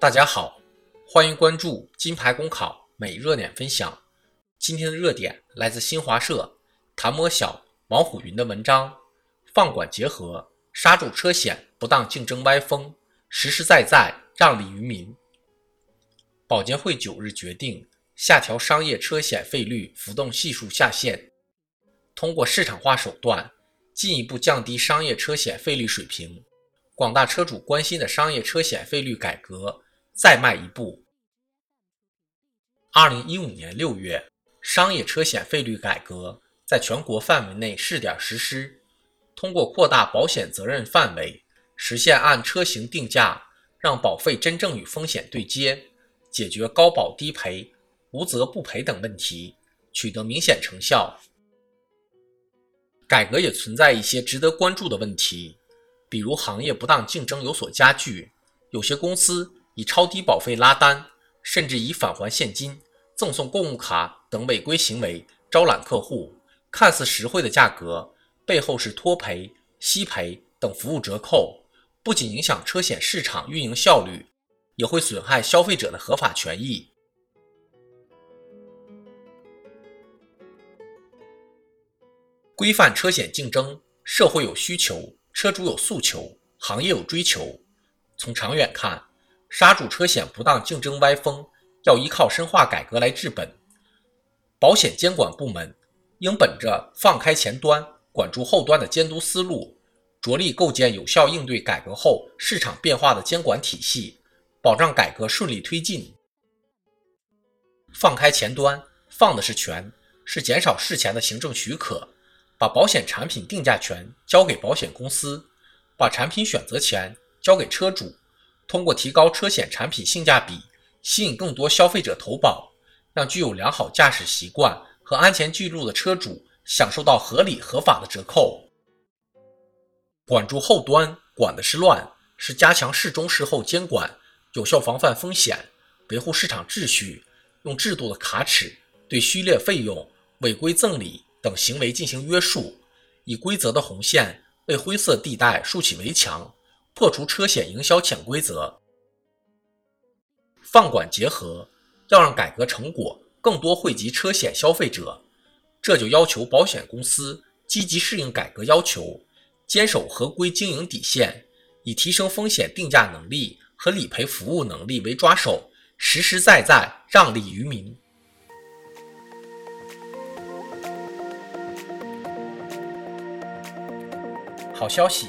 大家好，欢迎关注金牌公考每热点分享。今天的热点来自新华社谭摩晓、王虎云的文章：放管结合，刹住车险不当竞争歪风，实实在在让利于民。保监会九日决定下调商业车险费率浮动系数下限，通过市场化手段进一步降低商业车险费率水平。广大车主关心的商业车险费率改革再迈一步。二零一五年六月，商业车险费率改革在全国范围内试点实施，通过扩大保险责任范围，实现按车型定价，让保费真正与风险对接，解决高保低赔、无责不赔等问题，取得明显成效。改革也存在一些值得关注的问题。比如行业不当竞争有所加剧，有些公司以超低保费拉单，甚至以返还现金、赠送购物卡等违规行为招揽客户，看似实惠的价格，背后是托赔、息赔等服务折扣，不仅影响车险市场运营效率，也会损害消费者的合法权益。规范车险竞争，社会有需求。车主有诉求，行业有追求。从长远看，刹住车险不当竞争歪风，要依靠深化改革来治本。保险监管部门应本着放开前端、管住后端的监督思路，着力构建有效应对改革后市场变化的监管体系，保障改革顺利推进。放开前端，放的是权，是减少事前的行政许可。把保险产品定价权交给保险公司，把产品选择权交给车主，通过提高车险产品性价比，吸引更多消费者投保，让具有良好驾驶习惯和安全记录的车主享受到合理合法的折扣。管住后端，管的是乱，是加强事中事后监管，有效防范风险，维护市场秩序，用制度的卡尺对虚列费用、违规赠礼。等行为进行约束，以规则的红线为灰色地带竖起围墙，破除车险营销潜规则。放管结合，要让改革成果更多惠及车险消费者，这就要求保险公司积极适应改革要求，坚守合规经营底线，以提升风险定价能力和理赔服务能力为抓手，实实在在让利于民。好消息，